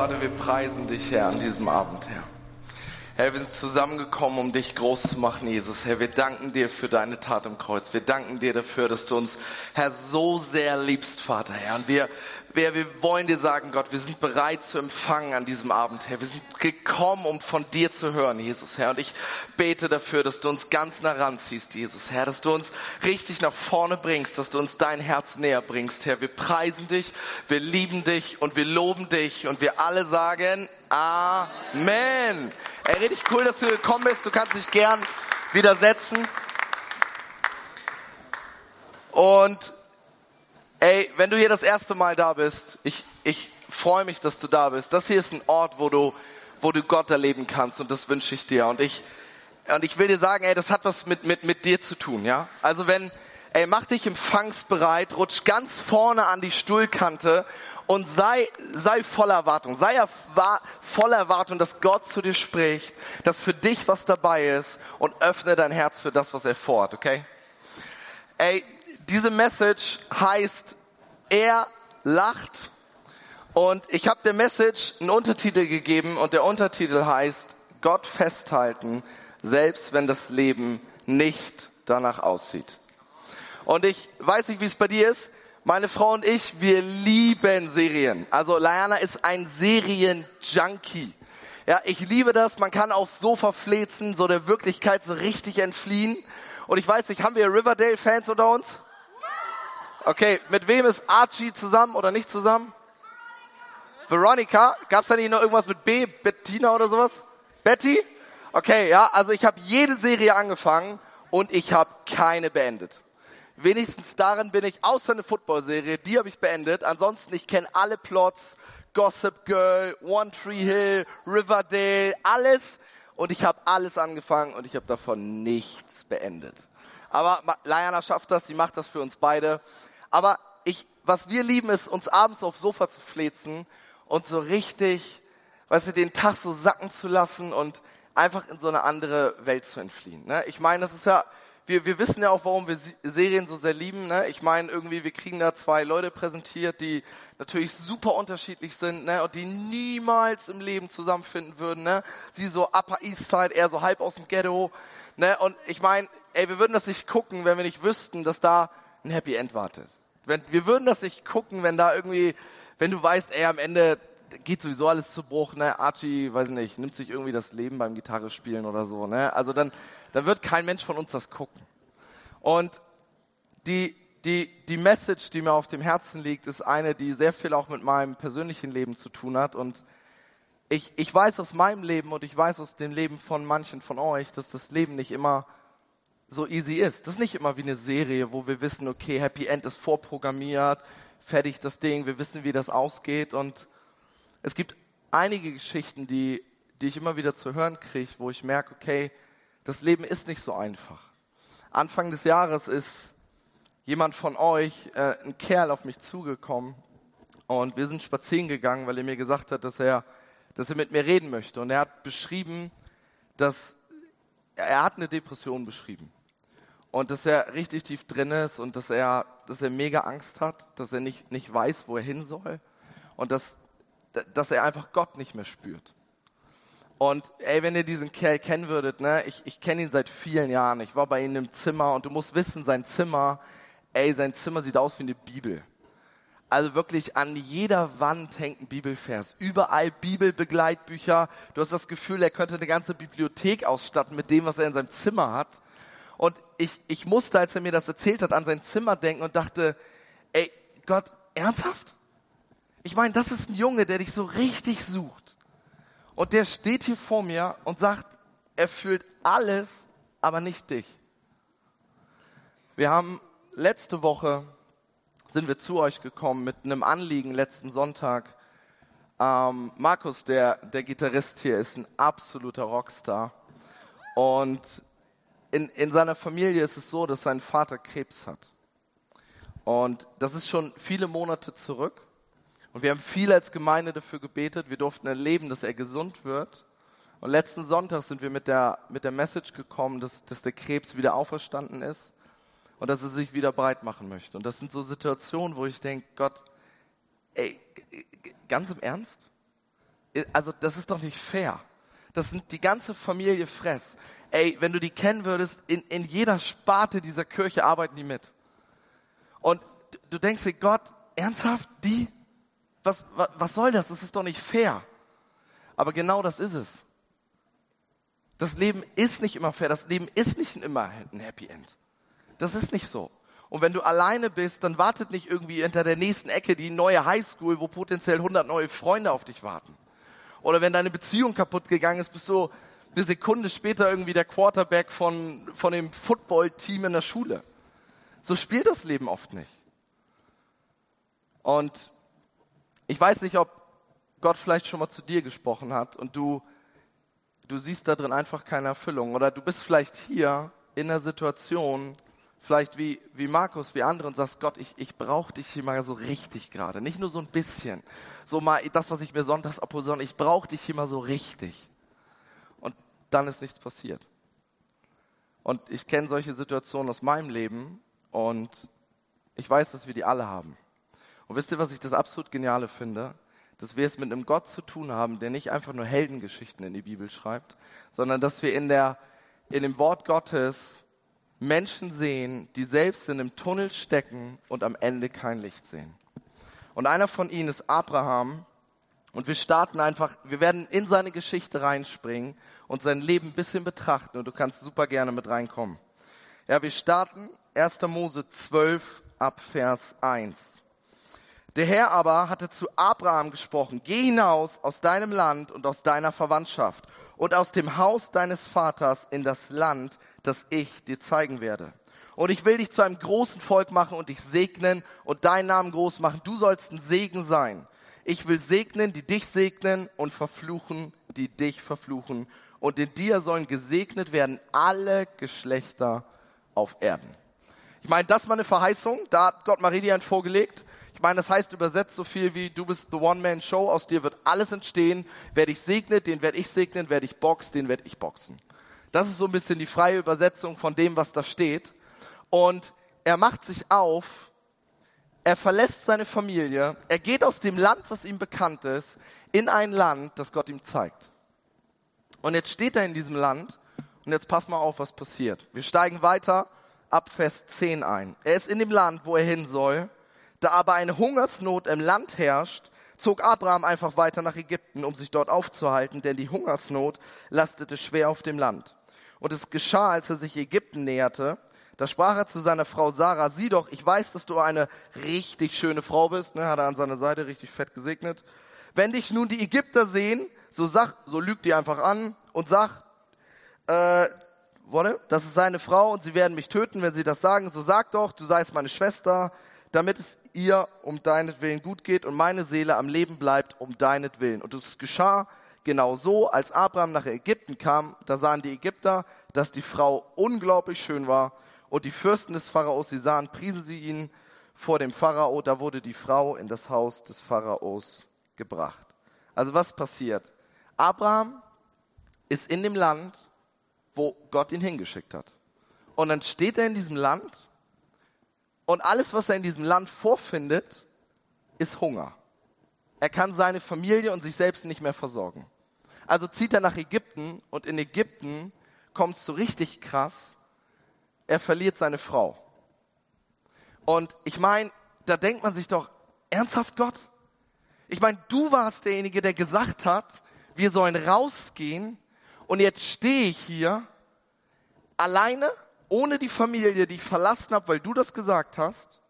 Vater, wir preisen dich, Herr, an diesem Abend, Herr. Herr, wir sind zusammengekommen, um dich groß zu machen, Jesus. Herr, wir danken dir für deine Tat im Kreuz. Wir danken dir dafür, dass du uns, Herr, so sehr liebst, Vater, Herr. Und wir, wir, wir wollen dir sagen, Gott, wir sind bereit zu empfangen an diesem Abend, Herr. Wir sind gekommen, um von dir zu hören, Jesus, Herr. Und ich bete dafür, dass du uns ganz nah ranziehst, Jesus, Herr. Dass du uns richtig nach vorne bringst, dass du uns dein Herz näher bringst, Herr. Wir preisen dich, wir lieben dich und wir loben dich. Und wir alle sagen Amen. Ey, richtig cool, dass du gekommen bist. Du kannst dich gern widersetzen. Und Ey, wenn du hier das erste Mal da bist, ich, ich freue mich, dass du da bist. Das hier ist ein Ort, wo du, wo du Gott erleben kannst und das wünsche ich dir. Und ich, und ich will dir sagen, ey, das hat was mit, mit, mit dir zu tun, ja? Also wenn, ey, mach dich empfangsbereit, rutsch ganz vorne an die Stuhlkante und sei, sei voller Erwartung. Sei voller Erwartung, dass Gott zu dir spricht, dass für dich was dabei ist und öffne dein Herz für das, was er vorhat, okay? Ey, diese Message heißt, er lacht. Und ich habe der Message einen Untertitel gegeben und der Untertitel heißt, Gott festhalten, selbst wenn das Leben nicht danach aussieht. Und ich weiß nicht, wie es bei dir ist. Meine Frau und ich, wir lieben Serien. Also Liana ist ein Serien-Junkie. Ja, ich liebe das. Man kann aufs Sofa flezen, so der Wirklichkeit so richtig entfliehen. Und ich weiß nicht, haben wir Riverdale-Fans unter uns? Okay, mit wem ist Archie zusammen oder nicht zusammen? Veronica? Gab es da nicht noch irgendwas mit B? Bettina oder sowas? Betty? Okay, ja, also ich habe jede Serie angefangen und ich habe keine beendet. Wenigstens darin bin ich, außer eine Football-Serie, die habe ich beendet. Ansonsten, ich kenne alle Plots, Gossip Girl, One Tree Hill, Riverdale, alles. Und ich habe alles angefangen und ich habe davon nichts beendet. Aber Liana schafft das, sie macht das für uns beide. Aber ich, was wir lieben, ist, uns abends aufs Sofa zu flezen und so richtig, weißt du, den Tag so sacken zu lassen und einfach in so eine andere Welt zu entfliehen. Ne? Ich meine, das ist ja, wir, wir wissen ja auch, warum wir Serien so sehr lieben. Ne? Ich meine, irgendwie, wir kriegen da zwei Leute präsentiert, die natürlich super unterschiedlich sind ne? und die niemals im Leben zusammenfinden würden. Ne? Sie so Upper East Side, eher so halb aus dem Ghetto. Ne? Und ich meine, ey, wir würden das nicht gucken, wenn wir nicht wüssten, dass da ein Happy End wartet. Wenn, wir würden das nicht gucken, wenn da irgendwie, wenn du weißt, ey, am Ende geht sowieso alles zu Bruch, ne? Archie, weiß nicht, nimmt sich irgendwie das Leben beim Gitarre spielen oder so, ne? Also dann, dann wird kein Mensch von uns das gucken. Und die, die, die Message, die mir auf dem Herzen liegt, ist eine, die sehr viel auch mit meinem persönlichen Leben zu tun hat. Und ich, ich weiß aus meinem Leben und ich weiß aus dem Leben von manchen von euch, dass das Leben nicht immer so easy ist. Das ist nicht immer wie eine Serie, wo wir wissen, okay, Happy End ist vorprogrammiert, fertig das Ding, wir wissen, wie das ausgeht. Und es gibt einige Geschichten, die, die ich immer wieder zu hören kriege, wo ich merke, okay, das Leben ist nicht so einfach. Anfang des Jahres ist jemand von euch, äh, ein Kerl auf mich zugekommen und wir sind spazieren gegangen, weil er mir gesagt hat, dass er, dass er mit mir reden möchte. Und er hat beschrieben, dass er hat eine Depression beschrieben und dass er richtig tief drin ist und dass er, dass er mega Angst hat, dass er nicht, nicht weiß, wo er hin soll und dass, dass er einfach Gott nicht mehr spürt. Und ey, wenn ihr diesen Kerl kennen würdet, ne, ich, ich kenne ihn seit vielen Jahren. Ich war bei ihm im Zimmer und du musst wissen, sein Zimmer, ey, sein Zimmer sieht aus wie eine Bibel. Also wirklich an jeder Wand hängt ein Bibelvers. Überall Bibelbegleitbücher. Du hast das Gefühl, er könnte eine ganze Bibliothek ausstatten mit dem, was er in seinem Zimmer hat. Und ich, ich musste, als er mir das erzählt hat, an sein Zimmer denken und dachte, ey, Gott, ernsthaft? Ich meine, das ist ein Junge, der dich so richtig sucht. Und der steht hier vor mir und sagt, er fühlt alles, aber nicht dich. Wir haben letzte Woche sind wir zu euch gekommen mit einem Anliegen letzten Sonntag. Ähm, Markus, der, der Gitarrist hier, ist ein absoluter Rockstar. Und in, in seiner Familie ist es so, dass sein Vater Krebs hat. Und das ist schon viele Monate zurück. Und wir haben viel als Gemeinde dafür gebetet. Wir durften erleben, dass er gesund wird. Und letzten Sonntag sind wir mit der, mit der Message gekommen, dass, dass der Krebs wieder auferstanden ist und dass er sich wieder breit machen möchte. Und das sind so Situationen, wo ich denke, Gott, ey, ganz im Ernst? also das ist doch nicht fair. Das sind die ganze Familie Fress. Ey, wenn du die kennen würdest, in, in jeder Sparte dieser Kirche arbeiten die mit. Und du denkst dir, Gott, ernsthaft, die? Was, was, was soll das? Das ist doch nicht fair. Aber genau das ist es. Das Leben ist nicht immer fair. Das Leben ist nicht immer ein Happy End. Das ist nicht so. Und wenn du alleine bist, dann wartet nicht irgendwie hinter der nächsten Ecke die neue Highschool, wo potenziell 100 neue Freunde auf dich warten. Oder wenn deine Beziehung kaputt gegangen ist, bist du eine Sekunde später irgendwie der Quarterback von, von dem Football-Team in der Schule. So spielt das Leben oft nicht. Und ich weiß nicht, ob Gott vielleicht schon mal zu dir gesprochen hat und du, du siehst da drin einfach keine Erfüllung. Oder du bist vielleicht hier in der Situation, vielleicht wie, wie Markus, wie andere und sagst, Gott, ich, ich brauche dich hier mal so richtig gerade. Nicht nur so ein bisschen. So mal das, was ich mir sonntags abhole, sondern ich brauche dich hier mal so richtig. Und dann ist nichts passiert. Und ich kenne solche Situationen aus meinem Leben und ich weiß, dass wir die alle haben. Und wisst ihr, was ich das absolut Geniale finde? Dass wir es mit einem Gott zu tun haben, der nicht einfach nur Heldengeschichten in die Bibel schreibt, sondern dass wir in, der, in dem Wort Gottes Menschen sehen, die selbst in einem Tunnel stecken und am Ende kein Licht sehen. Und einer von ihnen ist Abraham. Und wir starten einfach, wir werden in seine Geschichte reinspringen und sein Leben ein bisschen betrachten. Und du kannst super gerne mit reinkommen. Ja, wir starten 1. Mose 12 ab Vers 1. Der Herr aber hatte zu Abraham gesprochen, geh hinaus aus deinem Land und aus deiner Verwandtschaft und aus dem Haus deines Vaters in das Land, das ich dir zeigen werde. Und ich will dich zu einem großen Volk machen und dich segnen und deinen Namen groß machen. Du sollst ein Segen sein. Ich will segnen, die dich segnen und verfluchen, die dich verfluchen. Und in dir sollen gesegnet werden alle Geschlechter auf Erden. Ich meine, das war eine Verheißung. Da hat Gott Maridian vorgelegt. Ich meine, das heißt übersetzt so viel wie, du bist the One-Man-Show, aus dir wird alles entstehen. Wer dich segnet, den werde ich segnen. Wer dich boxt, den werde ich boxen. Das ist so ein bisschen die freie Übersetzung von dem, was da steht. Und er macht sich auf, er verlässt seine Familie, er geht aus dem Land, was ihm bekannt ist, in ein Land, das Gott ihm zeigt. Und jetzt steht er in diesem Land und jetzt pass mal auf, was passiert. Wir steigen weiter ab Vers 10 ein. Er ist in dem Land, wo er hin soll. Da aber eine Hungersnot im Land herrscht, zog Abraham einfach weiter nach Ägypten, um sich dort aufzuhalten, denn die Hungersnot lastete schwer auf dem Land. Und es geschah, als er sich Ägypten näherte, da sprach er zu seiner Frau Sarah, sieh doch, ich weiß, dass du eine richtig schöne Frau bist, ne, hat er an seiner Seite richtig fett gesegnet. Wenn dich nun die Ägypter sehen, so sag, so lügt die einfach an und sag, äh, warte, das ist seine Frau und sie werden mich töten, wenn sie das sagen. So sag doch, du seist meine Schwester, damit es ihr um deinetwillen gut geht und meine Seele am Leben bleibt um deinetwillen. Und es geschah genau so, als Abraham nach Ägypten kam, da sahen die Ägypter, dass die Frau unglaublich schön war und die Fürsten des Pharaos, sie sahen, priesen sie ihn vor dem Pharao, da wurde die Frau in das Haus des Pharaos gebracht. Also was passiert? Abraham ist in dem Land, wo Gott ihn hingeschickt hat. Und dann steht er in diesem Land und alles, was er in diesem Land vorfindet, ist Hunger. Er kann seine Familie und sich selbst nicht mehr versorgen. Also zieht er nach Ägypten und in Ägypten kommt es so richtig krass. Er verliert seine Frau. Und ich meine, da denkt man sich doch, ernsthaft Gott? Ich meine, du warst derjenige, der gesagt hat, wir sollen rausgehen und jetzt stehe ich hier alleine, ohne die Familie, die ich verlassen habe, weil du das gesagt hast,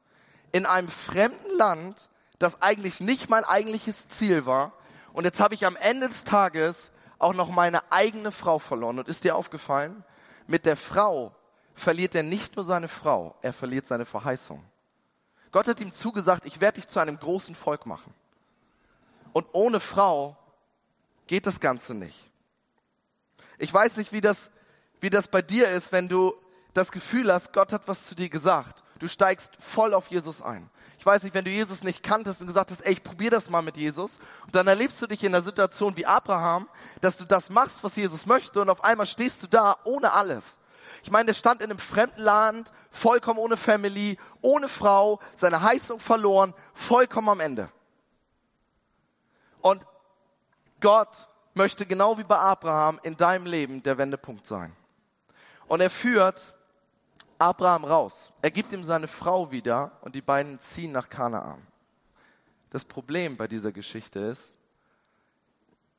in einem fremden Land, das eigentlich nicht mein eigentliches Ziel war. Und jetzt habe ich am Ende des Tages auch noch meine eigene Frau verloren. Und ist dir aufgefallen? Mit der Frau verliert er nicht nur seine Frau, er verliert seine Verheißung. Gott hat ihm zugesagt, ich werde dich zu einem großen Volk machen. Und ohne Frau geht das Ganze nicht. Ich weiß nicht, wie das, wie das bei dir ist, wenn du das Gefühl hast, Gott hat was zu dir gesagt. Du steigst voll auf Jesus ein. Ich weiß nicht, wenn du Jesus nicht kanntest und gesagt hast, ey, ich probier das mal mit Jesus. Und dann erlebst du dich in einer Situation wie Abraham, dass du das machst, was Jesus möchte und auf einmal stehst du da ohne alles. Ich meine, der stand in einem fremden Land, vollkommen ohne Family, ohne Frau, seine Heißung verloren, vollkommen am Ende. Und Gott möchte genau wie bei Abraham in deinem Leben der Wendepunkt sein. Und er führt Abraham raus. Er gibt ihm seine Frau wieder und die beiden ziehen nach Kanaan. Das Problem bei dieser Geschichte ist,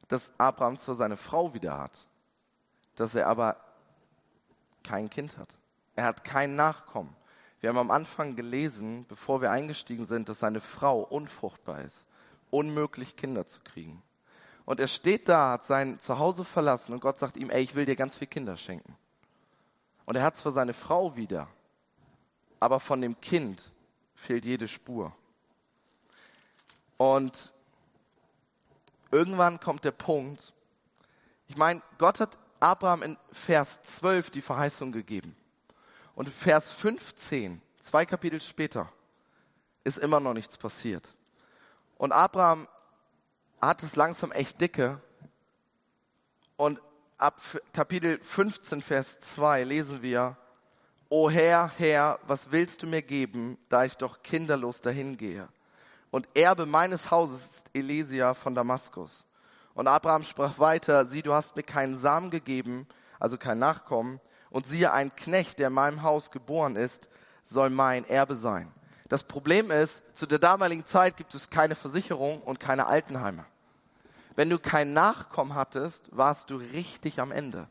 dass Abraham zwar seine Frau wieder hat, dass er aber kein Kind hat. Er hat kein Nachkommen. Wir haben am Anfang gelesen, bevor wir eingestiegen sind, dass seine Frau unfruchtbar ist, unmöglich Kinder zu kriegen. Und er steht da, hat sein Zuhause verlassen und Gott sagt ihm, ey, ich will dir ganz viel Kinder schenken. Und er hat zwar seine Frau wieder, aber von dem Kind fehlt jede Spur. Und irgendwann kommt der Punkt, ich meine, Gott hat Abraham in Vers 12 die Verheißung gegeben. Und Vers 15, zwei Kapitel später, ist immer noch nichts passiert. Und Abraham hat es langsam echt dicke. Und ab Kapitel 15, Vers 2 lesen wir, O Herr, Herr, was willst du mir geben, da ich doch kinderlos dahin gehe? Und Erbe meines Hauses ist Elesia von Damaskus. Und Abraham sprach weiter, sieh, du hast mir keinen Samen gegeben, also kein Nachkommen, und siehe, ein Knecht, der in meinem Haus geboren ist, soll mein Erbe sein. Das Problem ist, zu der damaligen Zeit gibt es keine Versicherung und keine Altenheime. Wenn du kein Nachkommen hattest, warst du richtig am Ende.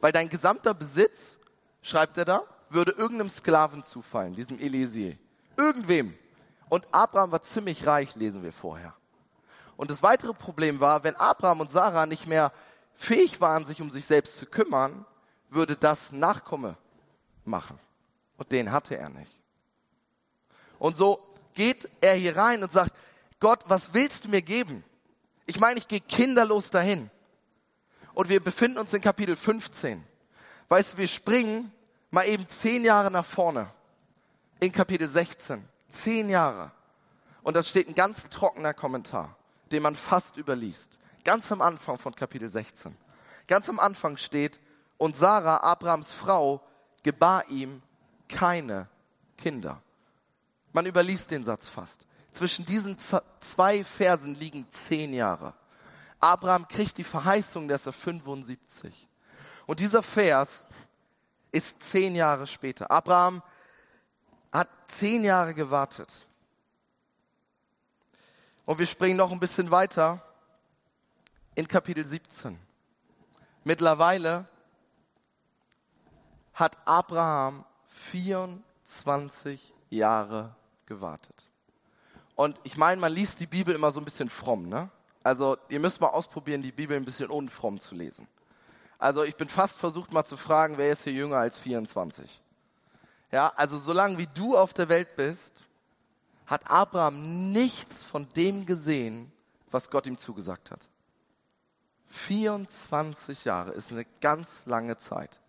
Weil dein gesamter Besitz, schreibt er da, würde irgendeinem Sklaven zufallen, diesem Elisier. Irgendwem. Und Abraham war ziemlich reich, lesen wir vorher. Und das weitere Problem war, wenn Abraham und Sarah nicht mehr fähig waren, sich um sich selbst zu kümmern, würde das Nachkomme machen. Und den hatte er nicht. Und so geht er hier rein und sagt, Gott, was willst du mir geben? Ich meine, ich gehe kinderlos dahin. Und wir befinden uns in Kapitel 15. Weißt du, wir springen mal eben zehn Jahre nach vorne. In Kapitel 16. Zehn Jahre. Und da steht ein ganz trockener Kommentar, den man fast überliest. Ganz am Anfang von Kapitel 16. Ganz am Anfang steht, und Sarah, Abrahams Frau, gebar ihm keine Kinder. Man überliest den Satz fast. Zwischen diesen zwei Versen liegen zehn Jahre. Abraham kriegt die Verheißung, dass er 75. Und dieser Vers ist zehn Jahre später. Abraham hat zehn Jahre gewartet. Und wir springen noch ein bisschen weiter in Kapitel 17. Mittlerweile hat Abraham 24 Jahre gewartet. Und ich meine, man liest die Bibel immer so ein bisschen fromm, ne? Also ihr müsst mal ausprobieren, die Bibel ein bisschen unfromm zu lesen. Also ich bin fast versucht mal zu fragen, wer ist hier jünger als 24? Ja, also solange wie du auf der Welt bist, hat Abraham nichts von dem gesehen, was Gott ihm zugesagt hat. 24 Jahre ist eine ganz lange Zeit.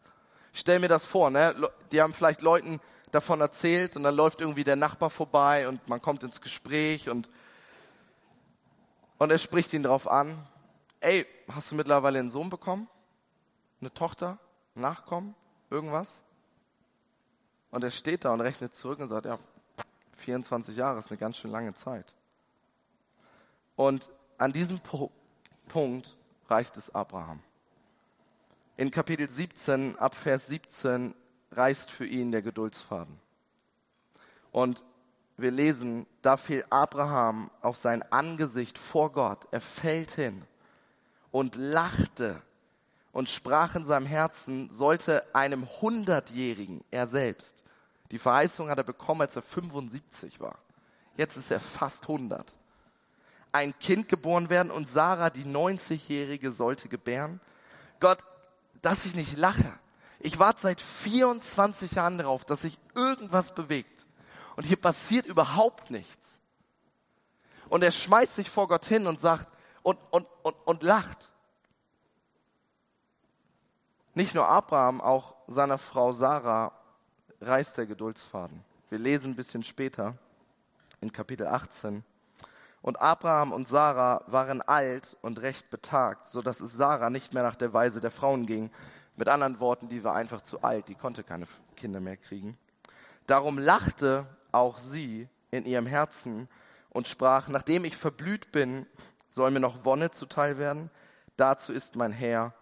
Ich stell mir das vor, ne? Die haben vielleicht Leuten davon erzählt und dann läuft irgendwie der Nachbar vorbei und man kommt ins Gespräch und, und er spricht ihn darauf an. Ey, hast du mittlerweile einen Sohn bekommen? Eine Tochter? Nachkommen? Irgendwas? Und er steht da und rechnet zurück und sagt, ja, 24 Jahre ist eine ganz schön lange Zeit. Und an diesem Punkt reicht es Abraham. In Kapitel 17, ab Vers 17, reißt für ihn der Geduldsfaden. Und wir lesen, da fiel Abraham auf sein Angesicht vor Gott. Er fällt hin und lachte und sprach in seinem Herzen, sollte einem Hundertjährigen, er selbst, die Verheißung hat er bekommen, als er 75 war. Jetzt ist er fast 100. Ein Kind geboren werden und Sarah, die 90-Jährige, sollte gebären. Gott, dass ich nicht lache. Ich warte seit 24 Jahren darauf, dass sich irgendwas bewegt. Und hier passiert überhaupt nichts. Und er schmeißt sich vor Gott hin und sagt und, und, und, und lacht. Nicht nur Abraham, auch seiner Frau Sarah reißt der Geduldsfaden. Wir lesen ein bisschen später in Kapitel 18. Und Abraham und Sarah waren alt und recht betagt, so dass es Sarah nicht mehr nach der Weise der Frauen ging. Mit anderen Worten, die war einfach zu alt, die konnte keine Kinder mehr kriegen. Darum lachte auch sie in ihrem Herzen und sprach, nachdem ich verblüht bin Soll mir noch Wonne zuteil werden? Dazu ist mein Herr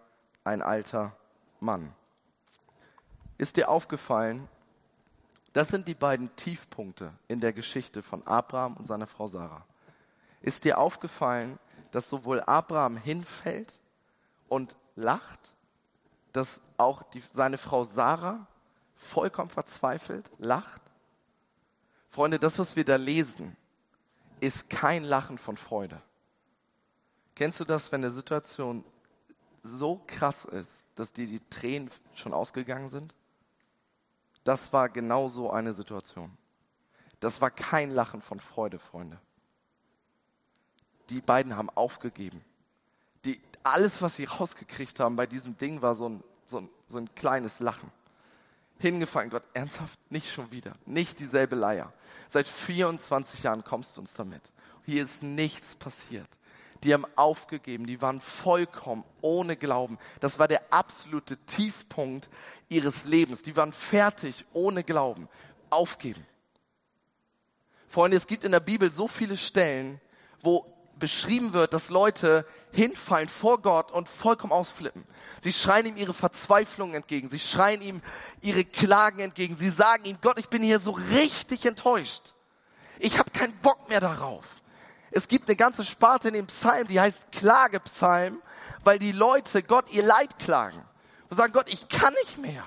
ein alter Mann. Ist dir aufgefallen, das sind die beiden Tiefpunkte in der Geschichte von Abraham und seiner Frau Sarah. Ist dir aufgefallen, dass sowohl Abraham hinfällt und lacht, dass auch die, seine Frau Sarah vollkommen verzweifelt lacht? Freunde, das, was wir da lesen, ist kein Lachen von Freude. Kennst du das, wenn eine Situation so krass ist, dass dir die Tränen schon ausgegangen sind? Das war genau so eine Situation. Das war kein Lachen von Freude, Freunde. Die beiden haben aufgegeben. Alles, was sie rausgekriegt haben bei diesem Ding, war so ein, so ein, so ein kleines Lachen. Hingefallen, Gott, ernsthaft, nicht schon wieder. Nicht dieselbe Leier. Seit 24 Jahren kommst du uns damit. Hier ist nichts passiert. Die haben aufgegeben, die waren vollkommen ohne Glauben. Das war der absolute Tiefpunkt ihres Lebens. Die waren fertig ohne Glauben. Aufgeben. Freunde, es gibt in der Bibel so viele Stellen, wo beschrieben wird, dass Leute hinfallen vor Gott und vollkommen ausflippen. Sie schreien ihm ihre Verzweiflung entgegen. Sie schreien ihm ihre Klagen entgegen. Sie sagen ihm, Gott, ich bin hier so richtig enttäuscht. Ich habe keinen Bock mehr darauf. Es gibt eine ganze Sparte in dem Psalm, die heißt Klagepsalm, weil die Leute Gott ihr Leid klagen. Und sagen, Gott, ich kann nicht mehr.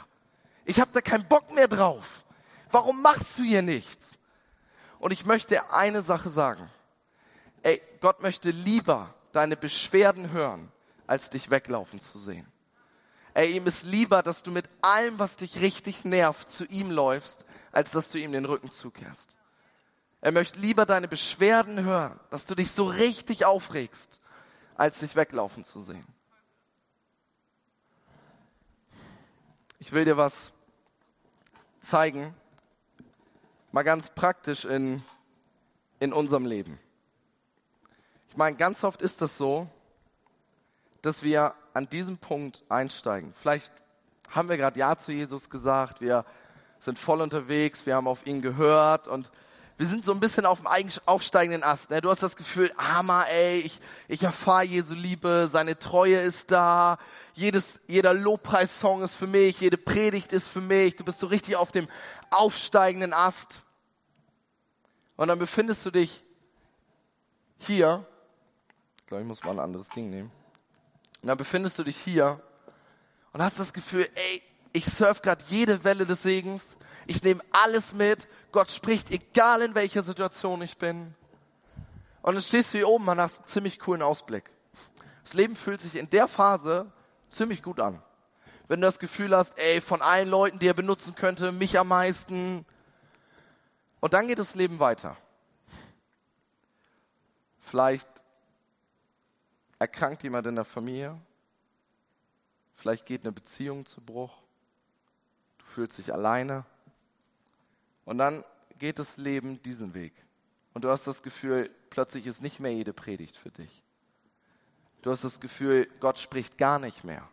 Ich habe da keinen Bock mehr drauf. Warum machst du hier nichts? Und ich möchte eine Sache sagen. Ey, Gott möchte lieber deine Beschwerden hören, als dich weglaufen zu sehen. Ey, ihm ist lieber, dass du mit allem, was dich richtig nervt, zu ihm läufst, als dass du ihm den Rücken zukehrst. Er möchte lieber deine Beschwerden hören, dass du dich so richtig aufregst, als dich weglaufen zu sehen. Ich will dir was zeigen, mal ganz praktisch in, in unserem Leben. Ich meine, ganz oft ist das so, dass wir an diesem Punkt einsteigen. Vielleicht haben wir gerade Ja zu Jesus gesagt, wir sind voll unterwegs, wir haben auf ihn gehört und wir sind so ein bisschen auf dem aufsteigenden Ast. Ne? Du hast das Gefühl, Hammer, ey, ich, ich erfahre Jesu Liebe, seine Treue ist da, jedes, jeder Lobpreissong ist für mich, jede Predigt ist für mich, du bist so richtig auf dem aufsteigenden Ast. Und dann befindest du dich hier glaube, ich muss mal ein anderes Ding nehmen. Und dann befindest du dich hier und hast das Gefühl, ey, ich surf gerade jede Welle des Segens. Ich nehme alles mit. Gott spricht, egal in welcher Situation ich bin. Und dann stehst du hier oben und hast einen ziemlich coolen Ausblick. Das Leben fühlt sich in der Phase ziemlich gut an. Wenn du das Gefühl hast, ey, von allen Leuten, die er benutzen könnte, mich am meisten. Und dann geht das Leben weiter. Vielleicht erkrankt jemand in der Familie, vielleicht geht eine Beziehung zu Bruch, du fühlst dich alleine und dann geht das Leben diesen Weg. Und du hast das Gefühl, plötzlich ist nicht mehr jede Predigt für dich. Du hast das Gefühl, Gott spricht gar nicht mehr.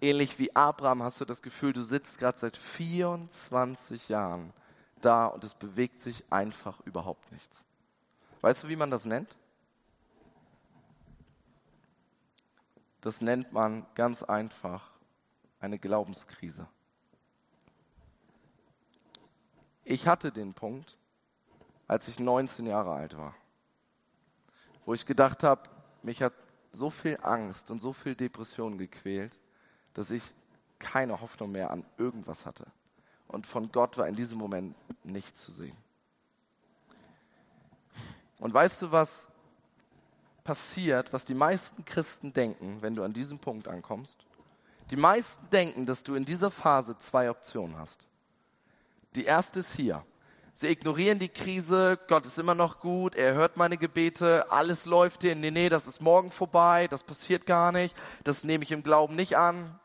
Ähnlich wie Abraham hast du das Gefühl, du sitzt gerade seit 24 Jahren da und es bewegt sich einfach überhaupt nichts. Weißt du, wie man das nennt? Das nennt man ganz einfach eine Glaubenskrise. Ich hatte den Punkt, als ich 19 Jahre alt war, wo ich gedacht habe, mich hat so viel Angst und so viel Depression gequält, dass ich keine Hoffnung mehr an irgendwas hatte. Und von Gott war in diesem Moment nichts zu sehen. Und weißt du, was passiert, was die meisten Christen denken, wenn du an diesem Punkt ankommst. Die meisten denken, dass du in dieser Phase zwei Optionen hast. Die erste ist hier. Sie ignorieren die Krise, Gott ist immer noch gut, er hört meine Gebete, alles läuft hier, nee, nee, das ist morgen vorbei, das passiert gar nicht, das nehme ich im Glauben nicht an.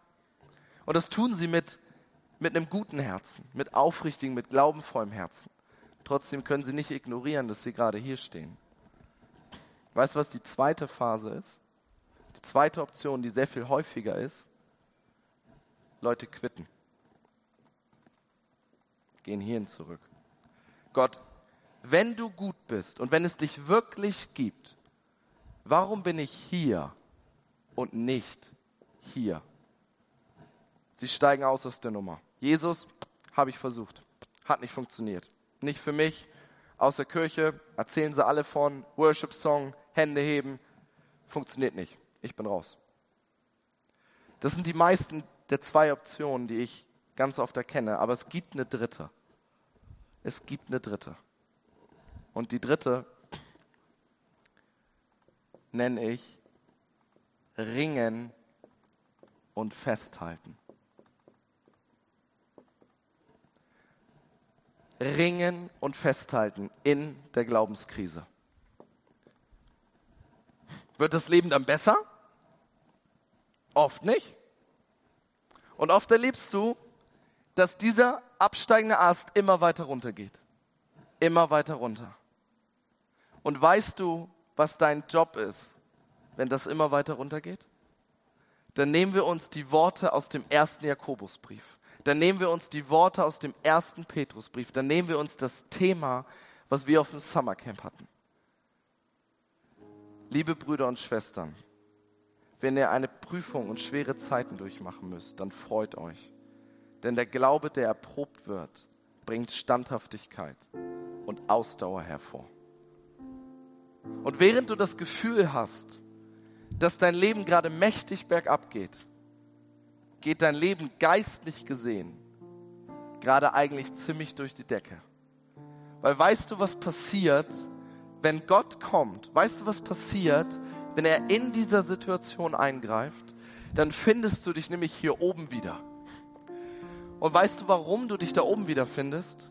Und das tun sie mit, mit einem guten Herzen, mit aufrichtigem, mit glaubenvollem Herzen. Trotzdem können sie nicht ignorieren, dass sie gerade hier stehen. Weißt du, was die zweite Phase ist? Die zweite Option, die sehr viel häufiger ist, Leute quitten. Gehen hierhin zurück. Gott, wenn du gut bist und wenn es dich wirklich gibt, Warum bin ich hier und nicht hier? Sie steigen aus aus der Nummer. Jesus, habe ich versucht. Hat nicht funktioniert. Nicht für mich. Aus der Kirche erzählen sie alle von Worship-Song, Hände heben. Funktioniert nicht. Ich bin raus. Das sind die meisten der zwei Optionen, die ich ganz oft erkenne. Aber es gibt eine dritte. Es gibt eine dritte. Und die dritte nenne ich Ringen und Festhalten. Ringen und Festhalten in der Glaubenskrise. Wird das Leben dann besser? Oft nicht. Und oft erlebst du, dass dieser absteigende Ast immer weiter runter geht. Immer weiter runter. Und weißt du, was dein Job ist, wenn das immer weiter runter geht? Dann nehmen wir uns die Worte aus dem ersten Jakobusbrief. Dann nehmen wir uns die Worte aus dem ersten Petrusbrief. Dann nehmen wir uns das Thema, was wir auf dem Summercamp hatten. Liebe Brüder und Schwestern, wenn ihr eine Prüfung und schwere Zeiten durchmachen müsst, dann freut euch. Denn der Glaube, der erprobt wird, bringt Standhaftigkeit und Ausdauer hervor. Und während du das Gefühl hast, dass dein Leben gerade mächtig bergab geht, geht dein Leben geistlich gesehen gerade eigentlich ziemlich durch die Decke. Weil weißt du, was passiert, wenn Gott kommt? Weißt du, was passiert, wenn er in dieser Situation eingreift, dann findest du dich nämlich hier oben wieder. Und weißt du, warum du dich da oben wieder findest?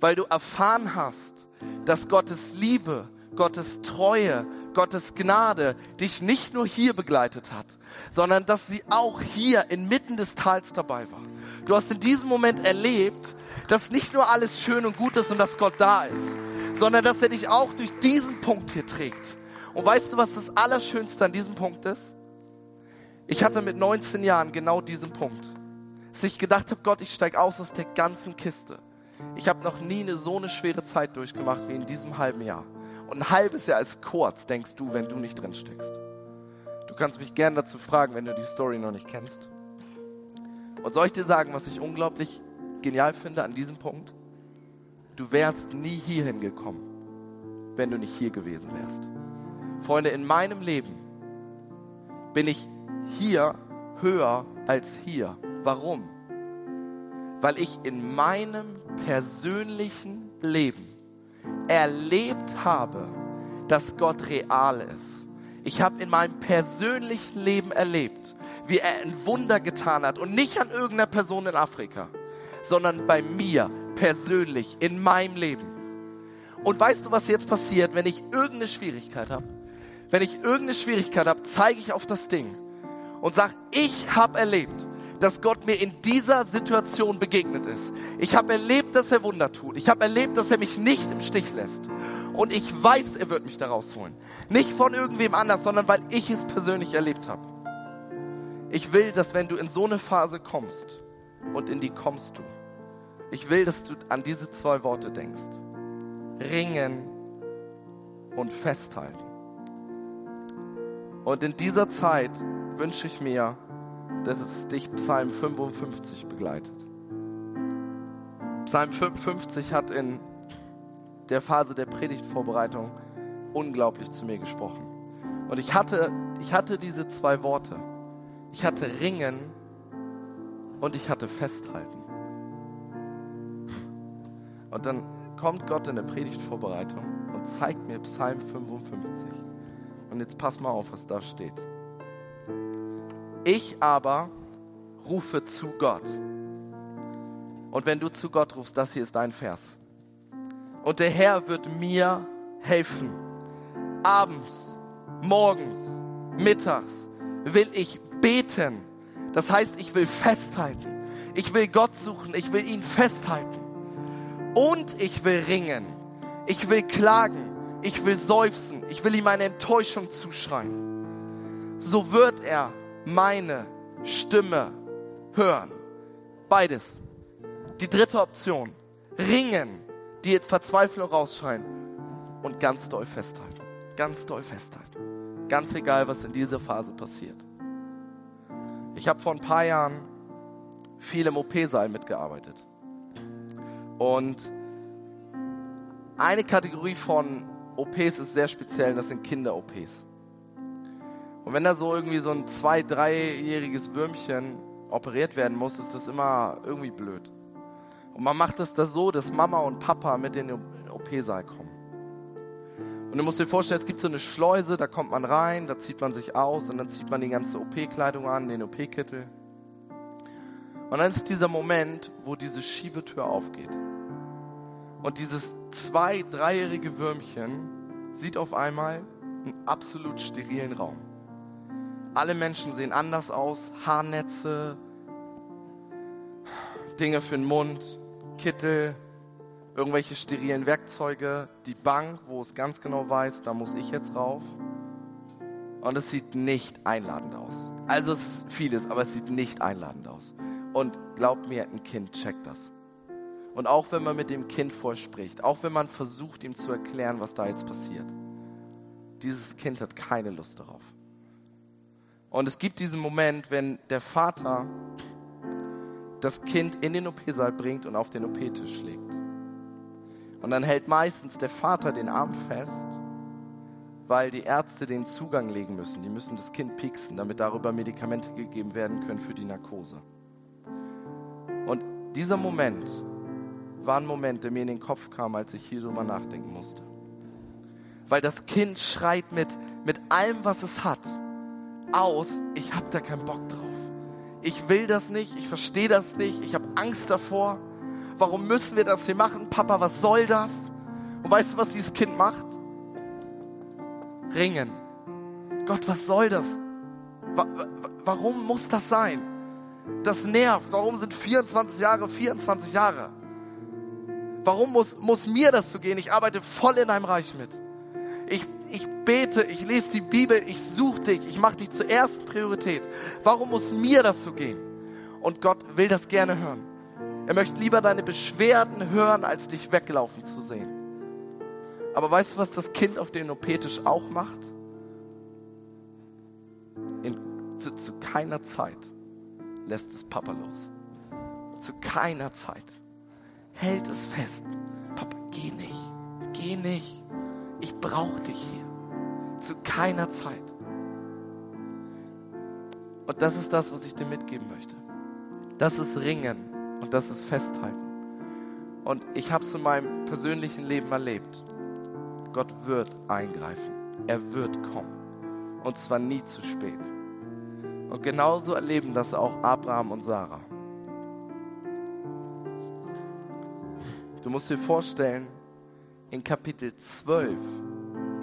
Weil du erfahren hast, dass Gottes Liebe, Gottes Treue, Gottes Gnade dich nicht nur hier begleitet hat, sondern dass sie auch hier inmitten des Tals dabei war. Du hast in diesem Moment erlebt, dass nicht nur alles schön und gut ist und dass Gott da ist, sondern dass er dich auch durch diesen Punkt hier trägt. Und weißt du, was das Allerschönste an diesem Punkt ist? Ich hatte mit 19 Jahren genau diesen Punkt. Dass ich gedacht habe, Gott, ich steige aus aus der ganzen Kiste. Ich habe noch nie eine, so eine schwere Zeit durchgemacht wie in diesem halben Jahr. Und ein halbes Jahr ist kurz, denkst du, wenn du nicht drin steckst. Du kannst mich gern dazu fragen, wenn du die Story noch nicht kennst. Und soll ich dir sagen, was ich unglaublich genial finde an diesem Punkt? Du wärst nie hierhin gekommen, wenn du nicht hier gewesen wärst. Freunde, in meinem Leben bin ich hier höher als hier. Warum? Weil ich in meinem persönlichen Leben erlebt habe, dass Gott real ist. Ich habe in meinem persönlichen Leben erlebt, wie er ein Wunder getan hat und nicht an irgendeiner Person in Afrika, sondern bei mir persönlich in meinem Leben. Und weißt du, was jetzt passiert, wenn ich irgendeine Schwierigkeit habe? Wenn ich irgendeine Schwierigkeit habe, zeige ich auf das Ding und sage, ich habe erlebt, dass Gott mir in dieser Situation begegnet ist. Ich habe erlebt, dass er Wunder tut. Ich habe erlebt, dass er mich nicht im Stich lässt. Und ich weiß, er wird mich da rausholen. Nicht von irgendwem anders, sondern weil ich es persönlich erlebt habe. Ich will, dass wenn du in so eine Phase kommst, und in die kommst du, ich will, dass du an diese zwei Worte denkst. Ringen und festhalten. Und in dieser Zeit wünsche ich mir, dass es dich Psalm 55 begleitet. Psalm 55 hat in der Phase der Predigtvorbereitung unglaublich zu mir gesprochen. Und ich hatte, ich hatte diese zwei Worte. Ich hatte Ringen und ich hatte Festhalten. Und dann kommt Gott in der Predigtvorbereitung und zeigt mir Psalm 55. Und jetzt pass mal auf, was da steht. Ich aber rufe zu Gott. Und wenn du zu Gott rufst, das hier ist dein Vers. Und der Herr wird mir helfen. Abends, morgens, mittags will ich beten. Das heißt, ich will festhalten. Ich will Gott suchen. Ich will ihn festhalten. Und ich will ringen. Ich will klagen ich will seufzen, ich will ihm eine Enttäuschung zuschreien. So wird er meine Stimme hören. Beides. Die dritte Option. Ringen, die Verzweiflung rausschreien und ganz doll festhalten. Ganz doll festhalten. Ganz egal, was in dieser Phase passiert. Ich habe vor ein paar Jahren viel im OP-Saal mitgearbeitet. Und eine Kategorie von OPs ist sehr speziell, das sind Kinder-OPs. Und wenn da so irgendwie so ein zwei-, dreijähriges Würmchen operiert werden muss, ist das immer irgendwie blöd. Und man macht es da so, dass Mama und Papa mit in den OP-Saal kommen. Und du musst dir vorstellen, es gibt so eine Schleuse, da kommt man rein, da zieht man sich aus und dann zieht man die ganze OP-Kleidung an, den OP-Kittel. Und dann ist dieser Moment, wo diese Schiebetür aufgeht. Und dieses zwei-, dreijährige Würmchen sieht auf einmal einen absolut sterilen Raum. Alle Menschen sehen anders aus, Haarnetze, Dinge für den Mund, Kittel, irgendwelche sterilen Werkzeuge, die Bank, wo es ganz genau weiß, da muss ich jetzt rauf. Und es sieht nicht einladend aus. Also es ist vieles, aber es sieht nicht einladend aus. Und glaubt mir, ein Kind checkt das. Und auch wenn man mit dem Kind vorspricht, auch wenn man versucht, ihm zu erklären, was da jetzt passiert, dieses Kind hat keine Lust darauf. Und es gibt diesen Moment, wenn der Vater das Kind in den OP-Saal bringt und auf den OP-Tisch legt. Und dann hält meistens der Vater den Arm fest, weil die Ärzte den Zugang legen müssen. Die müssen das Kind pieksen, damit darüber Medikamente gegeben werden können für die Narkose. Und dieser Moment war ein Moment, der mir in den Kopf kam, als ich hier drüber nachdenken musste. Weil das Kind schreit mit, mit allem, was es hat, aus, ich habe da keinen Bock drauf. Ich will das nicht, ich verstehe das nicht, ich habe Angst davor. Warum müssen wir das hier machen? Papa, was soll das? Und weißt du, was dieses Kind macht? Ringen. Gott, was soll das? Warum muss das sein? Das nervt. Warum sind 24 Jahre 24 Jahre? Warum muss, muss mir das so gehen? Ich arbeite voll in deinem Reich mit. Ich, ich bete, ich lese die Bibel, ich suche dich, ich mache dich zur ersten Priorität. Warum muss mir das so gehen? Und Gott will das gerne hören. Er möchte lieber deine Beschwerden hören, als dich weglaufen zu sehen. Aber weißt du, was das Kind auf dem OP-Tisch auch macht? In, zu, zu keiner Zeit lässt es Papa los. Zu keiner Zeit hält es fest. Papa, geh nicht, geh nicht. Ich brauche dich hier. Zu keiner Zeit. Und das ist das, was ich dir mitgeben möchte. Das ist Ringen und das ist Festhalten. Und ich habe es in meinem persönlichen Leben erlebt. Gott wird eingreifen. Er wird kommen. Und zwar nie zu spät. Und genauso erleben das auch Abraham und Sarah. Du musst dir vorstellen, in Kapitel 12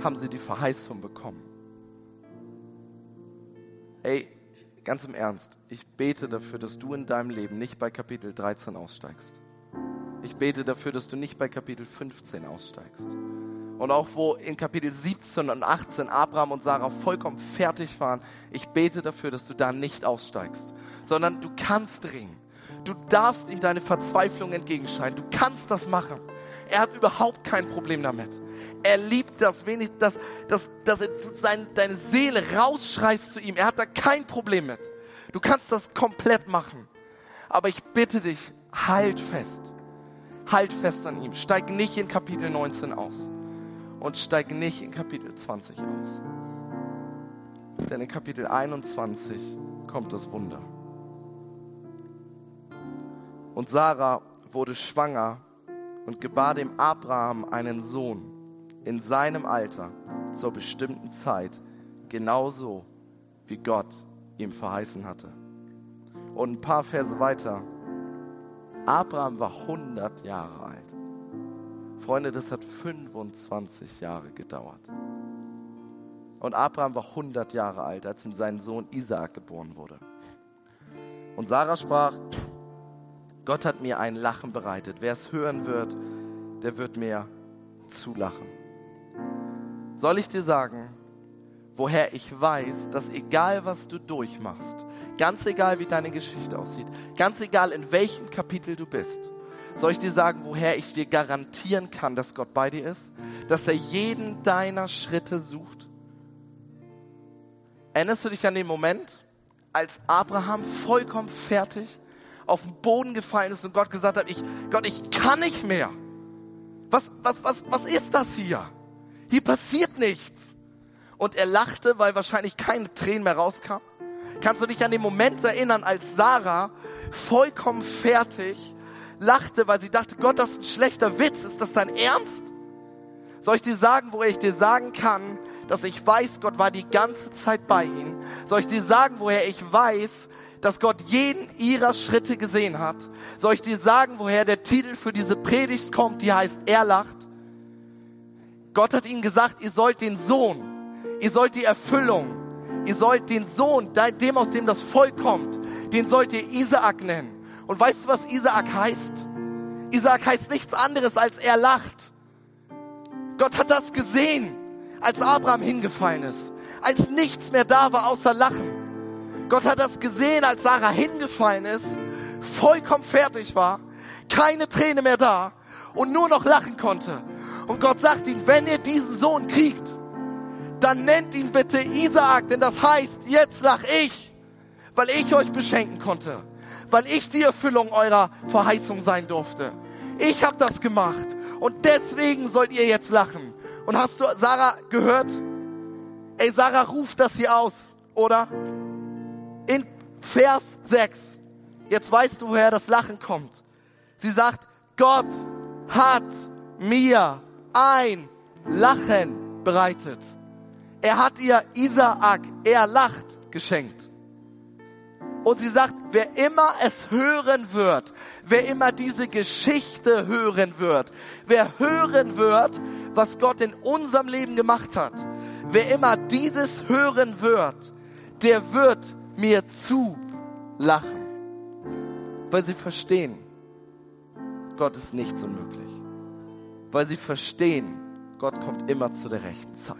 haben sie die Verheißung bekommen. Ey, ganz im Ernst, ich bete dafür, dass du in deinem Leben nicht bei Kapitel 13 aussteigst. Ich bete dafür, dass du nicht bei Kapitel 15 aussteigst. Und auch wo in Kapitel 17 und 18 Abraham und Sarah vollkommen fertig waren, ich bete dafür, dass du da nicht aussteigst, sondern du kannst ringen. Du darfst ihm deine Verzweiflung entgegenscheinen. Du kannst das machen. Er hat überhaupt kein Problem damit. Er liebt das wenig, dass, dass, dass er sein, deine Seele rausschreist zu ihm. Er hat da kein Problem mit. Du kannst das komplett machen. Aber ich bitte dich, halt fest. Halt fest an ihm. Steig nicht in Kapitel 19 aus. Und steig nicht in Kapitel 20 aus. Denn in Kapitel 21 kommt das Wunder. Und Sarah wurde schwanger und gebar dem Abraham einen Sohn in seinem Alter zur bestimmten Zeit, genauso wie Gott ihm verheißen hatte. Und ein paar Verse weiter. Abraham war 100 Jahre alt. Freunde, das hat 25 Jahre gedauert. Und Abraham war 100 Jahre alt, als ihm sein Sohn Isaak geboren wurde. Und Sarah sprach, Gott hat mir ein Lachen bereitet. Wer es hören wird, der wird mir zulachen. Soll ich dir sagen, woher ich weiß, dass egal was du durchmachst, ganz egal wie deine Geschichte aussieht, ganz egal in welchem Kapitel du bist, soll ich dir sagen, woher ich dir garantieren kann, dass Gott bei dir ist? Dass er jeden deiner Schritte sucht? Erinnerst du dich an den Moment, als Abraham vollkommen fertig auf den Boden gefallen ist und Gott gesagt hat, ich, Gott, ich kann nicht mehr. Was, was, was, was ist das hier? Hier passiert nichts. Und er lachte, weil wahrscheinlich keine Tränen mehr rauskamen. Kannst du dich an den Moment erinnern, als Sarah vollkommen fertig lachte, weil sie dachte, Gott, das ist ein schlechter Witz. Ist das dein Ernst? Soll ich dir sagen, wo ich dir sagen kann, dass ich weiß, Gott war die ganze Zeit bei ihnen? Soll ich dir sagen, woher ich weiß, dass Gott jeden ihrer Schritte gesehen hat? Soll ich dir sagen, woher der Titel für diese Predigt kommt, die heißt, er lacht? Gott hat ihnen gesagt, ihr sollt den Sohn, ihr sollt die Erfüllung, ihr sollt den Sohn, dem aus dem das Volk kommt, den sollt ihr Isaak nennen. Und weißt du, was Isaak heißt? Isaak heißt nichts anderes als er lacht. Gott hat das gesehen, als Abraham hingefallen ist, als nichts mehr da war außer Lachen. Gott hat das gesehen, als Sarah hingefallen ist, vollkommen fertig war, keine Träne mehr da und nur noch lachen konnte. Und Gott sagt ihm, wenn ihr diesen Sohn kriegt, dann nennt ihn bitte Isaak, denn das heißt, jetzt lach ich, weil ich euch beschenken konnte, weil ich die Erfüllung eurer Verheißung sein durfte. Ich habe das gemacht und deswegen sollt ihr jetzt lachen. Und hast du Sarah gehört? Ey, Sarah ruft das hier aus, oder? In Vers 6. Jetzt weißt du, woher das Lachen kommt. Sie sagt, Gott hat mir ein Lachen bereitet. Er hat ihr Isaak, er lacht, geschenkt. Und sie sagt, wer immer es hören wird, wer immer diese Geschichte hören wird, wer hören wird, was Gott in unserem Leben gemacht hat, wer immer dieses hören wird, der wird mir zulachen. Weil sie verstehen, Gott ist nichts unmöglich. Weil sie verstehen, Gott kommt immer zu der rechten Zeit.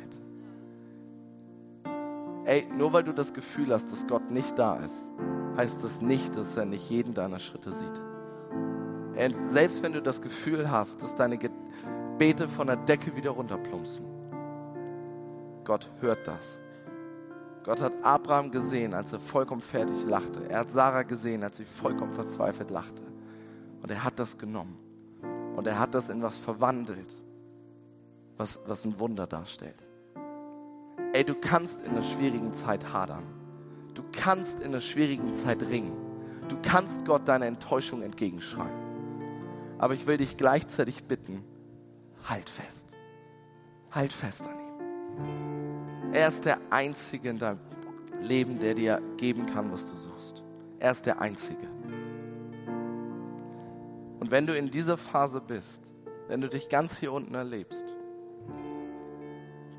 Ey, nur weil du das Gefühl hast, dass Gott nicht da ist, heißt das nicht, dass er nicht jeden deiner Schritte sieht. Und selbst wenn du das Gefühl hast, dass deine Gebete von der Decke wieder runterplumpsen, Gott hört das. Gott hat Abraham gesehen, als er vollkommen fertig lachte. Er hat Sarah gesehen, als sie vollkommen verzweifelt lachte. Und er hat das genommen. Und er hat das in was verwandelt, was, was ein Wunder darstellt. Ey, du kannst in einer schwierigen Zeit hadern. Du kannst in einer schwierigen Zeit ringen. Du kannst Gott deine Enttäuschung entgegenschreien. Aber ich will dich gleichzeitig bitten, halt fest. Halt fest an ihm. Er ist der Einzige in deinem Leben, der dir geben kann, was du suchst. Er ist der Einzige. Und wenn du in dieser Phase bist, wenn du dich ganz hier unten erlebst,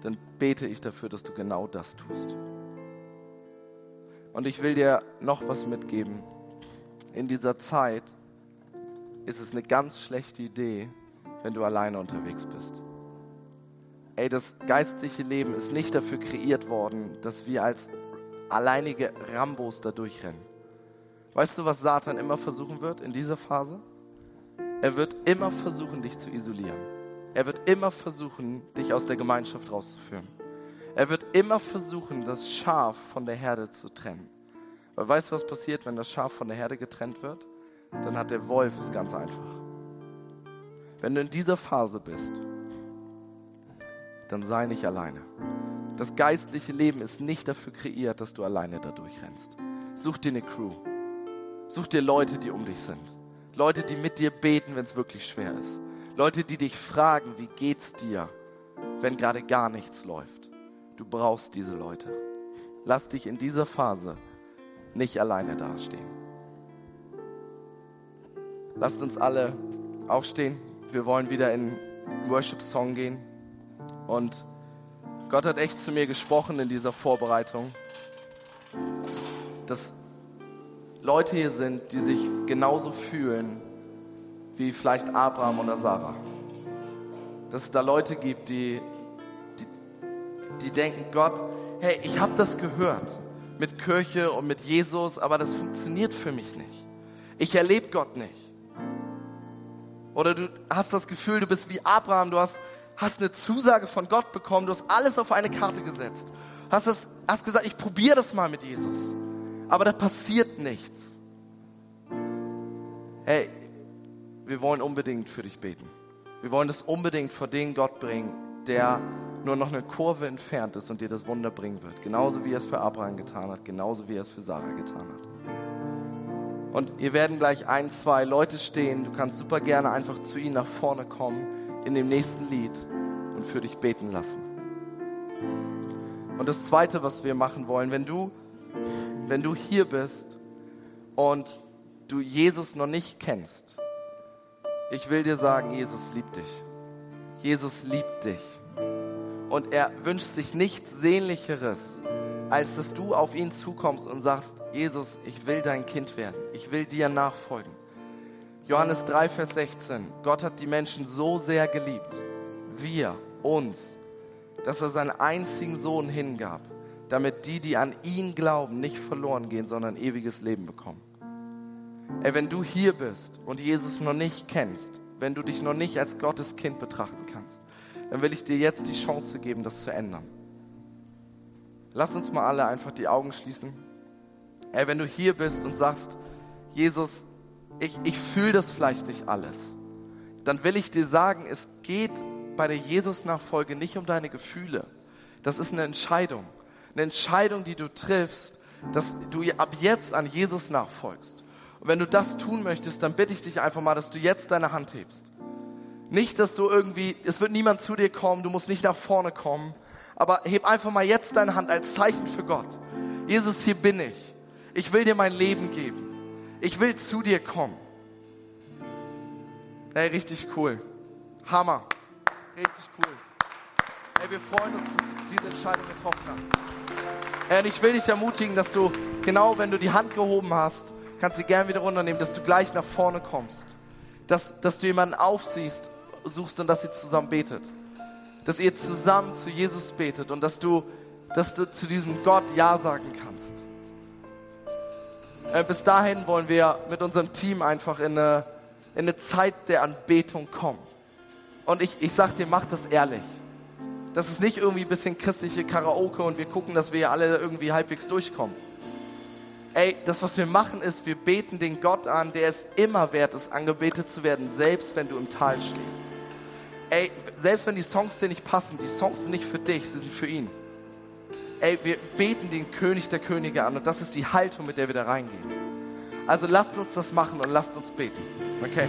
dann bete ich dafür, dass du genau das tust. Und ich will dir noch was mitgeben. In dieser Zeit, ist es eine ganz schlechte Idee, wenn du alleine unterwegs bist. Ey, das geistliche Leben ist nicht dafür kreiert worden, dass wir als alleinige Rambos da durchrennen. Weißt du, was Satan immer versuchen wird in dieser Phase? Er wird immer versuchen, dich zu isolieren. Er wird immer versuchen, dich aus der Gemeinschaft rauszuführen. Er wird immer versuchen, das Schaf von der Herde zu trennen. Weil weißt du, was passiert, wenn das Schaf von der Herde getrennt wird? dann hat der Wolf es ganz einfach. Wenn du in dieser Phase bist, dann sei nicht alleine. Das geistliche Leben ist nicht dafür kreiert, dass du alleine da durchrennst. Such dir eine Crew. Such dir Leute, die um dich sind. Leute, die mit dir beten, wenn es wirklich schwer ist. Leute, die dich fragen, wie geht's dir, wenn gerade gar nichts läuft. Du brauchst diese Leute. Lass dich in dieser Phase nicht alleine dastehen. Lasst uns alle aufstehen. Wir wollen wieder in Worship-Song gehen. Und Gott hat echt zu mir gesprochen in dieser Vorbereitung, dass Leute hier sind, die sich genauso fühlen wie vielleicht Abraham oder Sarah. Dass es da Leute gibt, die, die, die denken, Gott, hey, ich habe das gehört mit Kirche und mit Jesus, aber das funktioniert für mich nicht. Ich erlebe Gott nicht. Oder du hast das Gefühl, du bist wie Abraham, du hast, hast eine Zusage von Gott bekommen, du hast alles auf eine Karte gesetzt. Hast das hast gesagt, ich probiere das mal mit Jesus. Aber da passiert nichts. Hey, wir wollen unbedingt für dich beten. Wir wollen das unbedingt vor den Gott bringen, der nur noch eine Kurve entfernt ist und dir das Wunder bringen wird. Genauso wie er es für Abraham getan hat, genauso wie er es für Sarah getan hat. Und hier werden gleich ein, zwei Leute stehen. Du kannst super gerne einfach zu ihnen nach vorne kommen in dem nächsten Lied und für dich beten lassen. Und das Zweite, was wir machen wollen, wenn du, wenn du hier bist und du Jesus noch nicht kennst, ich will dir sagen, Jesus liebt dich. Jesus liebt dich. Und er wünscht sich nichts Sehnlicheres, als dass du auf ihn zukommst und sagst, Jesus, ich will dein Kind werden. Ich will dir nachfolgen. Johannes 3, Vers 16. Gott hat die Menschen so sehr geliebt, wir, uns, dass er seinen einzigen Sohn hingab, damit die, die an ihn glauben, nicht verloren gehen, sondern ewiges Leben bekommen. Ey, wenn du hier bist und Jesus noch nicht kennst, wenn du dich noch nicht als Gottes Kind betrachten kannst, dann will ich dir jetzt die Chance geben, das zu ändern. Lass uns mal alle einfach die Augen schließen. Ey, wenn du hier bist und sagst, Jesus, ich, ich fühle das vielleicht nicht alles, dann will ich dir sagen, es geht bei der Jesus-Nachfolge nicht um deine Gefühle. Das ist eine Entscheidung. Eine Entscheidung, die du triffst, dass du ab jetzt an Jesus nachfolgst. Und wenn du das tun möchtest, dann bitte ich dich einfach mal, dass du jetzt deine Hand hebst. Nicht, dass du irgendwie, es wird niemand zu dir kommen, du musst nicht nach vorne kommen, aber heb einfach mal jetzt deine Hand als Zeichen für Gott. Jesus, hier bin ich. Ich will dir mein Leben geben. Ich will zu dir kommen. Ey, richtig cool. Hammer. Richtig cool. Ey, wir freuen uns, dass du diese Entscheidung getroffen hast. Und ich will dich ermutigen, dass du, genau wenn du die Hand gehoben hast, kannst du gern wieder runternehmen, dass du gleich nach vorne kommst. Dass, dass du jemanden aufsiehst, suchst und dass ihr zusammen betet. Dass ihr zusammen zu Jesus betet und dass du, dass du zu diesem Gott Ja sagen kannst. Äh, bis dahin wollen wir mit unserem Team einfach in eine, in eine Zeit der Anbetung kommen. Und ich, ich sag dir, mach das ehrlich. Das ist nicht irgendwie ein bisschen christliche Karaoke und wir gucken, dass wir alle irgendwie halbwegs durchkommen ey, das, was wir machen, ist, wir beten den Gott an, der es immer wert ist, angebetet zu werden, selbst wenn du im Tal stehst. Ey, selbst wenn die Songs dir nicht passen, die Songs sind nicht für dich, sie sind für ihn. Ey, wir beten den König der Könige an und das ist die Haltung, mit der wir da reingehen. Also lasst uns das machen und lasst uns beten. Okay?